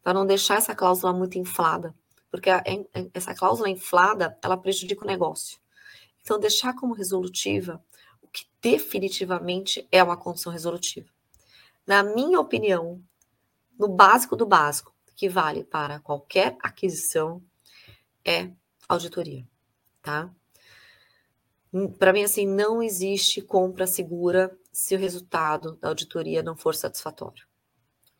para não deixar essa cláusula muito inflada porque a, essa cláusula inflada, ela prejudica o negócio. Então, deixar como resolutiva o que definitivamente é uma condição resolutiva. Na minha opinião, no básico do básico, que vale para qualquer aquisição, é auditoria, tá? Hum, para mim, assim, não existe compra segura se o resultado da auditoria não for satisfatório.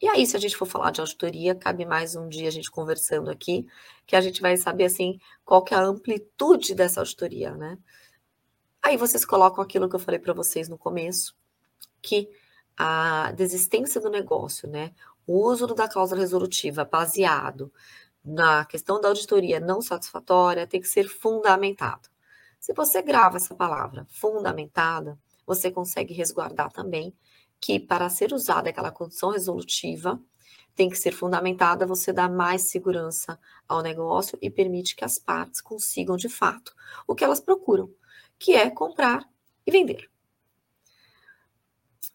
E aí, se a gente for falar de auditoria, cabe mais um dia a gente conversando aqui, que a gente vai saber assim qual que é a amplitude dessa auditoria, né? Aí vocês colocam aquilo que eu falei para vocês no começo, que a desistência do negócio, né? O uso da cláusula resolutiva baseado na questão da auditoria não satisfatória tem que ser fundamentado. Se você grava essa palavra fundamentada, você consegue resguardar também que para ser usada aquela condição resolutiva tem que ser fundamentada, você dá mais segurança ao negócio e permite que as partes consigam de fato o que elas procuram, que é comprar e vender.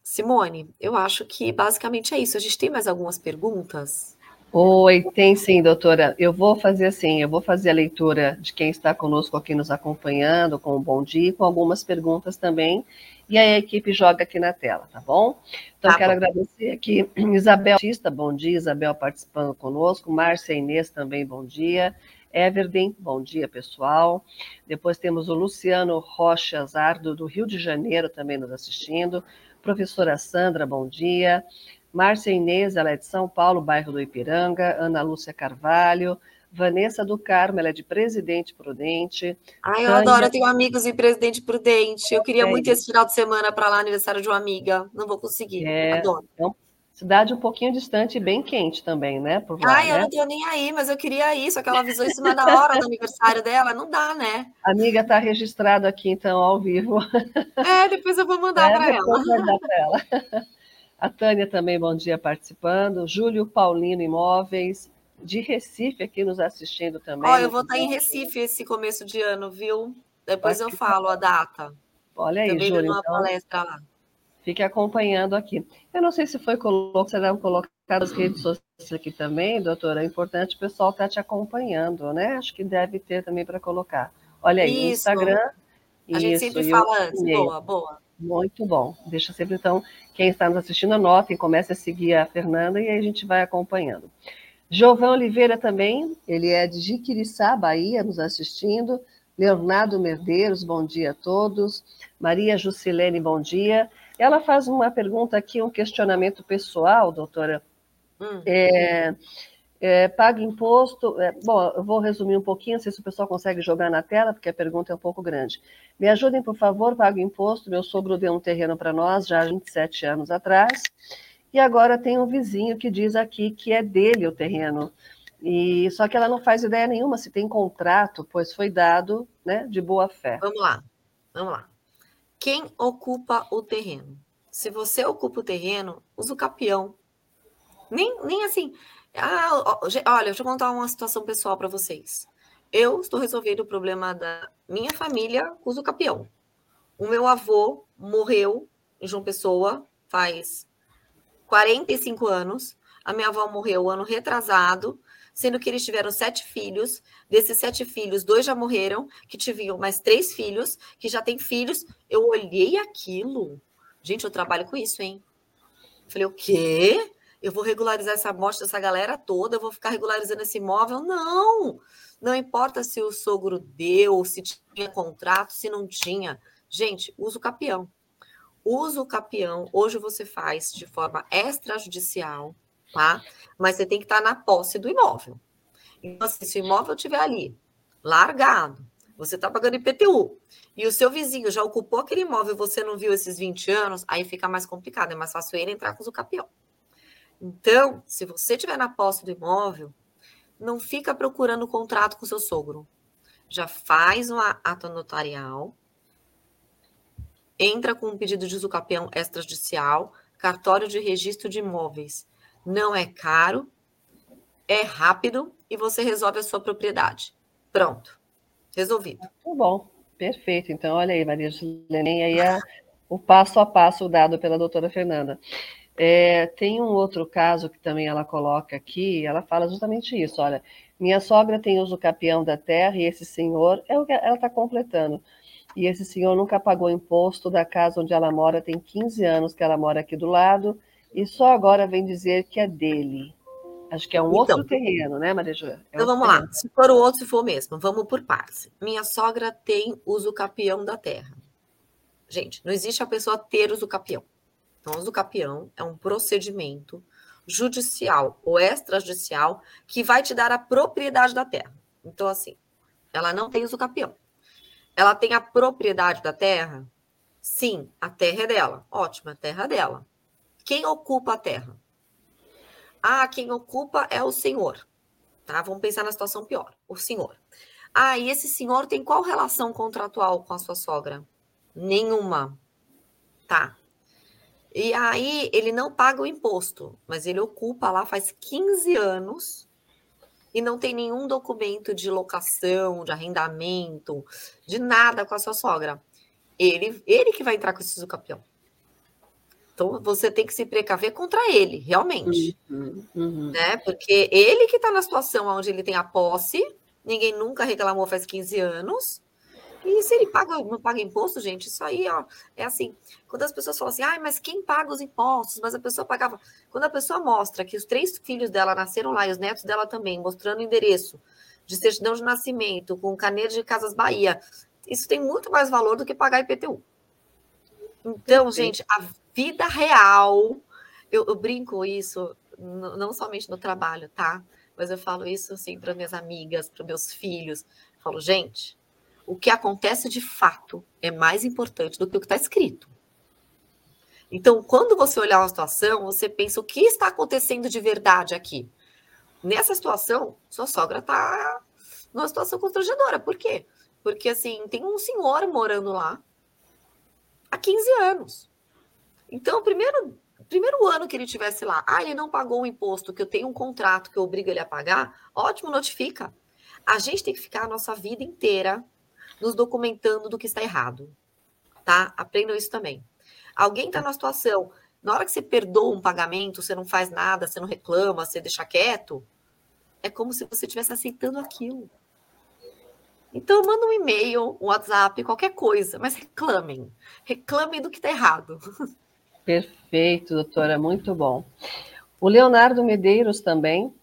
Simone, eu acho que basicamente é isso. A gente tem mais algumas perguntas?
Oi, tem sim, doutora. Eu vou fazer assim, eu vou fazer a leitura de quem está conosco aqui nos acompanhando, com um bom dia, com algumas perguntas também, e a equipe joga aqui na tela, tá bom? Então, tá quero bom. agradecer aqui Isabel Batista, bom dia, Isabel participando conosco, Márcia Inês também, bom dia, Everden, bom dia, pessoal. Depois temos o Luciano Rocha Zardo, do Rio de Janeiro, também nos assistindo, professora Sandra, bom dia, Márcia Inês, ela é de São Paulo, bairro do Ipiranga, Ana Lúcia Carvalho, Vanessa do Carmo, ela é de Presidente Prudente.
Ai, eu Tânia... adoro, eu tenho amigos em Presidente Prudente. Eu queria é muito esse final de semana para lá, aniversário de uma amiga. Não vou conseguir. É, adoro.
Então, cidade um pouquinho distante e bem quente também, né?
Por lá, Ai, né? eu não tô nem aí, mas eu queria ir, só que ela avisou isso na hora do aniversário dela. Não dá, né?
A amiga está registrada aqui, então, ao vivo.
É, depois eu vou mandar é, para ela. Mandar para
ela. A Tânia também, bom dia, participando. Júlio Paulino Imóveis de Recife aqui nos assistindo também.
Ó, eu vou estar em Recife esse começo de ano, viu? Depois eu falo a data.
Olha aí, também Júlia, uma então, palestra lá. Fique acompanhando aqui. Eu não sei se foi colocado, serão colocadas as redes sociais aqui também, doutora. É importante o pessoal estar tá te acompanhando, né? Acho que deve ter também para colocar. Olha aí, Isso. Instagram.
A gente isso, sempre fala antes. Boa, boa.
Muito bom. Deixa sempre, então, quem está nos assistindo, anotem, comece a seguir a Fernanda e aí a gente vai acompanhando. Jovan Oliveira também, ele é de Jiquiriçá, Bahia, nos assistindo. Leonardo Merdeiros, bom dia a todos. Maria Jusilene, bom dia. Ela faz uma pergunta aqui, um questionamento pessoal, doutora. Hum. É, é, paga imposto. É, bom, eu vou resumir um pouquinho, não sei se o pessoal consegue jogar na tela, porque a pergunta é um pouco grande. Me ajudem, por favor, pago imposto. Meu sogro deu um terreno para nós já há 27 anos atrás. E agora tem um vizinho que diz aqui que é dele o terreno. E só que ela não faz ideia nenhuma se tem contrato, pois foi dado, né, de boa fé.
Vamos lá. Vamos lá. Quem ocupa o terreno? Se você ocupa o terreno, usa o capião. Nem, nem assim. Ah, olha, deixa eu contar uma situação pessoal para vocês. Eu estou resolvendo o problema da minha família com o capião. O meu avô morreu em João Pessoa faz 45 anos. A minha avó morreu ano retrasado, sendo que eles tiveram sete filhos. Desses sete filhos, dois já morreram, que tiveram mais três filhos, que já têm filhos. Eu olhei aquilo. Gente, eu trabalho com isso, hein? Falei, o quê? Eu vou regularizar essa morte dessa galera toda, eu vou ficar regularizando esse imóvel? Não! Não importa se o sogro deu, se tinha contrato, se não tinha. Gente, usa o capião uso capião, hoje você faz de forma extrajudicial, tá? Mas você tem que estar na posse do imóvel. Então, assim, se o imóvel estiver ali, largado, você está pagando IPTU, e o seu vizinho já ocupou aquele imóvel e você não viu esses 20 anos, aí fica mais complicado, é mais fácil ele entrar com o capião. Então, se você estiver na posse do imóvel, não fica procurando contrato com seu sogro. Já faz uma ato notarial, entra com um pedido de usucapião extrajudicial, cartório de registro de imóveis. Não é caro, é rápido e você resolve a sua propriedade. Pronto. Resolvido.
Muito bom. Perfeito. Então, olha aí, Maria Juliane, aí é o passo a passo dado pela doutora Fernanda. É, tem um outro caso que também ela coloca aqui, ela fala justamente isso, olha, minha sogra tem uso capião da terra e esse senhor, é o que ela está completando, e esse senhor nunca pagou imposto da casa onde ela mora, tem 15 anos que ela mora aqui do lado, e só agora vem dizer que é dele. Acho que é um então, outro terreno, né, Maria Joana?
É então vamos terreno. lá, se for o outro, se for o mesmo, vamos por partes. Minha sogra tem uso capião da terra. Gente, não existe a pessoa ter uso capião. Então, uso capião é um procedimento judicial ou extrajudicial que vai te dar a propriedade da terra. Então, assim, ela não tem uso capião. Ela tem a propriedade da terra? Sim, a terra é dela. Ótimo, a terra é dela. Quem ocupa a terra? Ah, quem ocupa é o senhor. Tá? Vamos pensar na situação pior. O senhor. Ah, e esse senhor tem qual relação contratual com a sua sogra? Nenhuma. Tá. E aí ele não paga o imposto, mas ele ocupa lá faz 15 anos e não tem nenhum documento de locação, de arrendamento, de nada com a sua sogra. Ele, ele que vai entrar com esse campeão. Então você tem que se precaver contra ele, realmente. Uhum, uhum. Né? Porque ele que está na situação onde ele tem a posse, ninguém nunca reclamou faz 15 anos, e se ele paga, não paga imposto, gente, isso aí ó, é assim. Quando as pessoas falam assim, ah, mas quem paga os impostos? Mas a pessoa pagava. Quando a pessoa mostra que os três filhos dela nasceram lá e os netos dela também, mostrando o endereço de certidão de nascimento, com caneiro de Casas Bahia, isso tem muito mais valor do que pagar IPTU. Então, gente, a vida real, eu, eu brinco isso, não somente no trabalho, tá? mas eu falo isso assim para minhas amigas, para meus filhos. Eu falo, gente, o que acontece de fato é mais importante do que o que está escrito. Então, quando você olhar uma situação, você pensa o que está acontecendo de verdade aqui. Nessa situação, sua sogra está numa situação constrangedora. Por quê? Porque assim, tem um senhor morando lá há 15 anos. Então, primeiro, primeiro ano que ele tivesse lá, ah, ele não pagou o imposto, que eu tenho um contrato que eu obrigo ele a pagar, ótimo, notifica. A gente tem que ficar a nossa vida inteira nos documentando do que está errado. Tá? Aprendam isso também. Alguém está na situação, na hora que você perdoa um pagamento, você não faz nada, você não reclama, você deixa quieto, é como se você estivesse aceitando aquilo. Então, manda um e-mail, um WhatsApp, qualquer coisa, mas reclamem. Reclamem do que está errado.
Perfeito, doutora, muito bom. O Leonardo Medeiros também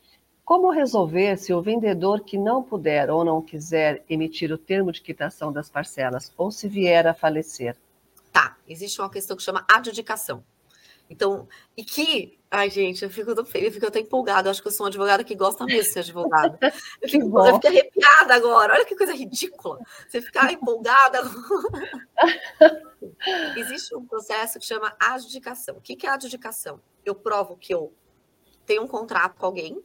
como resolver se o vendedor que não puder ou não quiser emitir o termo de quitação das parcelas ou se vier a falecer?
Tá, existe uma questão que chama adjudicação. Então, e que, ai gente, eu fico, eu fico até empolgada, eu acho que eu sou uma advogada que gosta mesmo de ser advogada. Eu fico, eu fico arrepiada agora, olha que coisa ridícula. Você ficar empolgada. existe um processo que chama adjudicação. O que é adjudicação? Eu provo que eu tenho um contrato com alguém,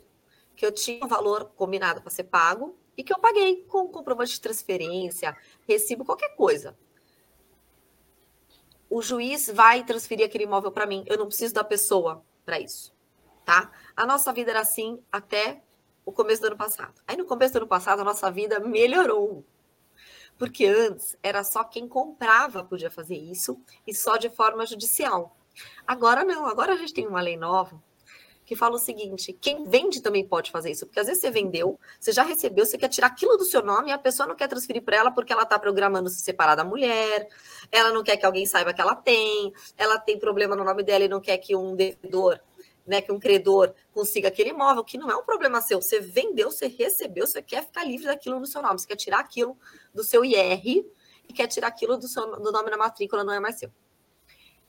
que eu tinha um valor combinado para ser pago e que eu paguei com comprovante de transferência, recibo, qualquer coisa. O juiz vai transferir aquele imóvel para mim. Eu não preciso da pessoa para isso, tá? A nossa vida era assim até o começo do ano passado. Aí no começo do ano passado a nossa vida melhorou. Porque antes era só quem comprava podia fazer isso e só de forma judicial. Agora não, agora a gente tem uma lei nova que fala o seguinte: quem vende também pode fazer isso, porque às vezes você vendeu, você já recebeu, você quer tirar aquilo do seu nome e a pessoa não quer transferir para ela porque ela está programando se separar da mulher, ela não quer que alguém saiba que ela tem, ela tem problema no nome dela e não quer que um devedor, né, que um credor consiga aquele imóvel, que não é um problema seu. Você vendeu, você recebeu, você quer ficar livre daquilo no seu nome, você quer tirar aquilo do seu IR e quer tirar aquilo do, seu, do nome na matrícula, não é mais seu.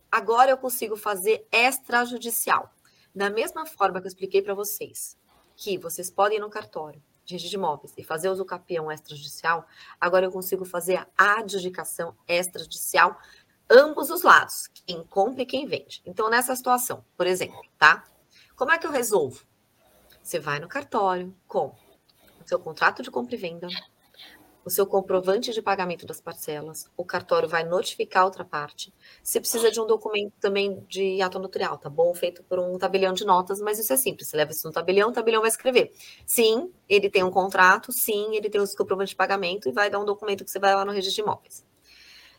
Agora eu consigo fazer extrajudicial. Da mesma forma que eu expliquei para vocês que vocês podem ir no cartório de registro de imóveis e fazer uso capião extrajudicial, agora eu consigo fazer a adjudicação extrajudicial ambos os lados, quem compra e quem vende. Então, nessa situação, por exemplo, tá? Como é que eu resolvo? Você vai no cartório com o seu contrato de compra e venda, o seu comprovante de pagamento das parcelas, o cartório vai notificar a outra parte. Você precisa de um documento também de ato notarial, tá bom? Feito por um tabelião de notas, mas isso é simples. Você leva isso no tabelião, o tabelião vai escrever. Sim, ele tem um contrato, sim, ele tem os comprovantes de pagamento e vai dar um documento que você vai lá no registro de imóveis.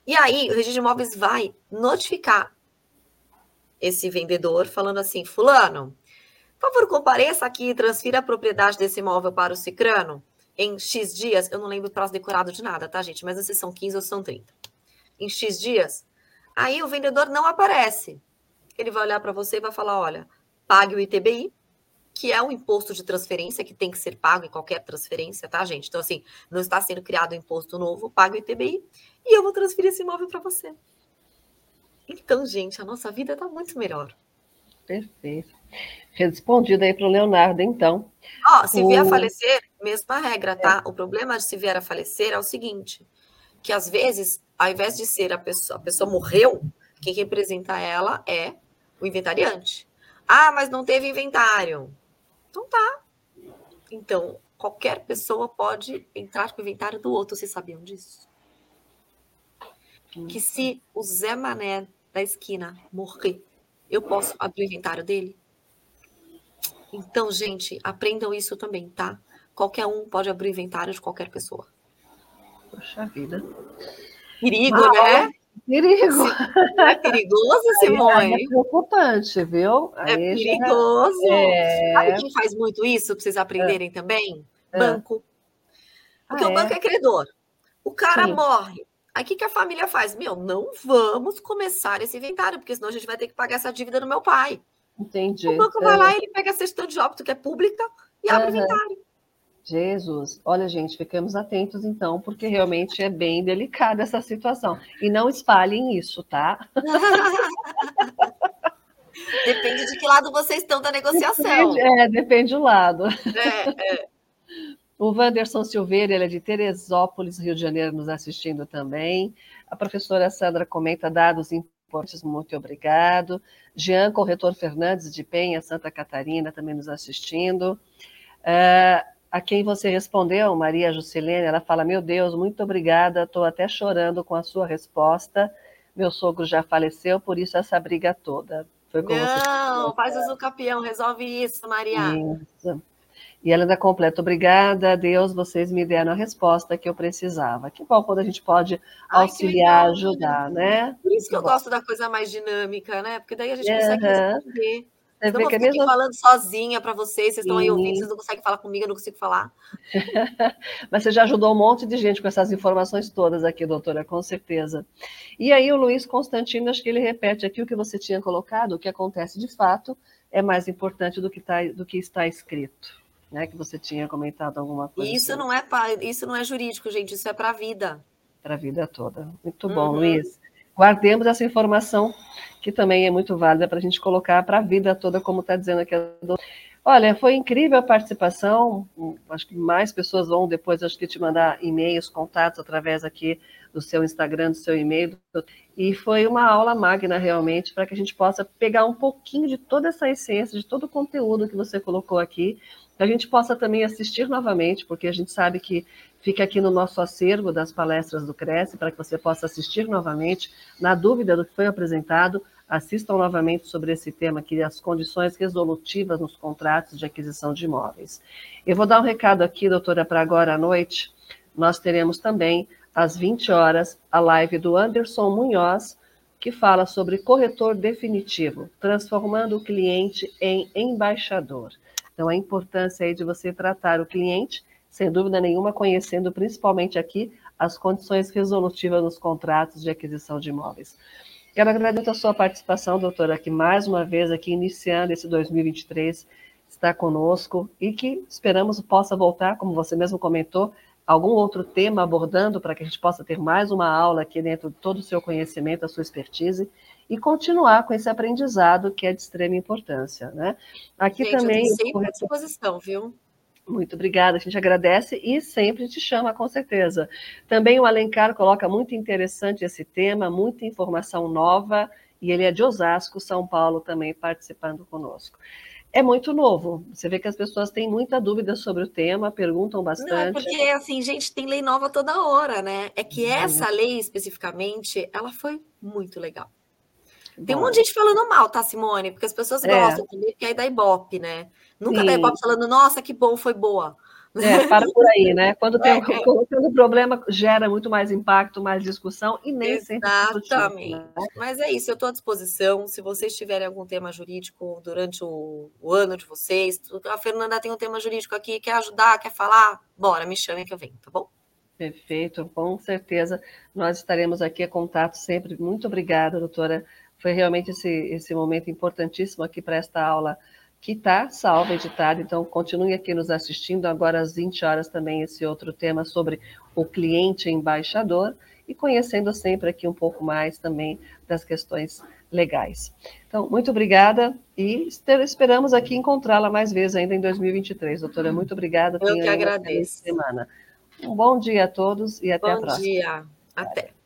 E aí, o registro de imóveis vai notificar esse vendedor falando assim: Fulano, por favor, compareça aqui e transfira a propriedade desse imóvel para o Cicrano em X dias, eu não lembro o prazo decorado de nada, tá, gente? Mas se são 15 ou são 30. Em X dias, aí o vendedor não aparece. Ele vai olhar para você e vai falar: olha, pague o ITBI, que é um imposto de transferência que tem que ser pago em qualquer transferência, tá, gente? Então, assim, não está sendo criado um imposto novo, pague o ITBI e eu vou transferir esse imóvel para você. Então, gente, a nossa vida está muito melhor.
Perfeito. Respondido aí para o Leonardo, então.
Ó, se o... vier a falecer, mesma regra, tá? É. O problema de se vier a falecer é o seguinte: que às vezes, ao invés de ser a pessoa, a pessoa morreu, quem representa ela é o inventariante. Ah, mas não teve inventário. Então tá. Então, qualquer pessoa pode entrar com o inventário do outro, vocês sabiam disso? Que se o Zé Mané da esquina morrer, eu posso abrir o inventário dele? Então, gente, aprendam isso também, tá? Qualquer um pode abrir o inventário de qualquer pessoa.
Poxa vida.
Perigo, ah, né?
Perigo.
É perigoso, Simone?
É preocupante, viu?
É Aí é perigoso. Já... É... Sabe quem faz muito isso, para vocês aprenderem é. também? É. Banco. Porque ah, o banco é credor. O cara Sim. morre. Aí o que, que a família faz? Meu, não vamos começar esse inventário, porque senão a gente vai ter que pagar essa dívida do meu pai.
Entendi.
O banco vai lá e ele pega a certidão de óbito, que é pública, e abre o inventário.
Jesus, olha, gente, ficamos atentos então, porque realmente é bem delicada essa situação. E não espalhem isso, tá?
Depende de que lado vocês estão da negociação.
Depende, é, depende do lado. É, é. O Wanderson Silveira, ele é de Teresópolis, Rio de Janeiro, nos assistindo também. A professora Sandra comenta dados importantes, muito obrigado. Jean Corretor Fernandes, de Penha, Santa Catarina, também nos assistindo. Uh, a quem você respondeu, Maria Juscelene, ela fala: Meu Deus, muito obrigada, estou até chorando com a sua resposta. Meu sogro já faleceu, por isso essa briga toda.
Foi como Não, você faz o campeão, resolve isso, Maria. Isso.
E ela ainda completa: Obrigada a Deus, vocês me deram a resposta que eu precisava. Que bom quando a gente pode Ai, auxiliar, ajudar, né?
Por isso que, que eu bom. gosto da coisa mais dinâmica, né? Porque daí a gente uhum. consegue responder. Você
vê
que
é
falando sozinha para vocês, vocês estão aí ouvindo, vocês não conseguem falar comigo, eu não consigo falar.
Mas você já ajudou um monte de gente com essas informações todas aqui, doutora, com certeza. E aí o Luiz Constantino, acho que ele repete aqui o que você tinha colocado, o que acontece de fato é mais importante do que, tá, do que está escrito. Né, que você tinha comentado alguma coisa.
Isso não é isso não é jurídico, gente, isso é para a vida.
Para a vida toda. Muito bom, uhum. Luiz guardemos essa informação, que também é muito válida para a gente colocar para a vida toda, como está dizendo aqui a doutora. Olha, foi incrível a participação. Acho que mais pessoas vão depois, acho que te mandar e-mails, contatos através aqui do seu Instagram, do seu e-mail. E foi uma aula magna realmente para que a gente possa pegar um pouquinho de toda essa essência, de todo o conteúdo que você colocou aqui, que a gente possa também assistir novamente, porque a gente sabe que Fica aqui no nosso acervo das palestras do Cresce para que você possa assistir novamente. Na dúvida do que foi apresentado, assistam novamente sobre esse tema aqui, as condições resolutivas nos contratos de aquisição de imóveis. Eu vou dar um recado aqui, doutora, para agora à noite. Nós teremos também, às 20 horas, a live do Anderson Munhoz, que fala sobre corretor definitivo, transformando o cliente em embaixador. Então, a importância aí de você tratar o cliente sem dúvida nenhuma, conhecendo principalmente aqui as condições resolutivas nos contratos de aquisição de imóveis. Quero agradecer a sua participação, doutora, que mais uma vez aqui iniciando esse 2023 está conosco e que esperamos possa voltar, como você mesmo comentou, algum outro tema abordando para que a gente possa ter mais uma aula aqui dentro de todo o seu conhecimento, a sua expertise e continuar com esse aprendizado que é de extrema importância, né?
Aqui gente, também eu sempre à disposição, viu?
Muito obrigada, a gente agradece e sempre te chama, com certeza. Também o Alencar coloca muito interessante esse tema, muita informação nova, e ele é de Osasco, São Paulo, também participando conosco. É muito novo, você vê que as pessoas têm muita dúvida sobre o tema, perguntam bastante. Não,
porque assim, gente, tem lei nova toda hora, né? É que essa lei especificamente, ela foi muito legal. Tem um monte de gente falando mal, tá, Simone? Porque as pessoas é. gostam também, porque aí dá ibope, né? Nunca Sim. dá ibope falando, nossa, que bom, foi boa.
É, para por aí, né? Quando tem é, é. problema, gera muito mais impacto, mais discussão e nem
sempre. Exatamente. Né? Mas é isso, eu estou à disposição. Se vocês tiverem algum tema jurídico durante o, o, ano de vocês, a Fernanda tem um tema jurídico aqui, quer ajudar, quer falar? Bora, me chame que eu venho, tá bom?
Perfeito, com certeza. Nós estaremos aqui a contato sempre. Muito obrigada, doutora foi realmente esse, esse momento importantíssimo aqui para esta aula que está salva, editada. Então, continue aqui nos assistindo. Agora, às 20 horas, também esse outro tema sobre o cliente embaixador e conhecendo sempre aqui um pouco mais também das questões legais. Então, muito obrigada e esperamos aqui encontrá-la mais vezes ainda em 2023. Doutora, muito obrigada.
Eu que agradeço.
Semana. Um bom dia a todos e até
bom
a próxima.
Bom dia. Até.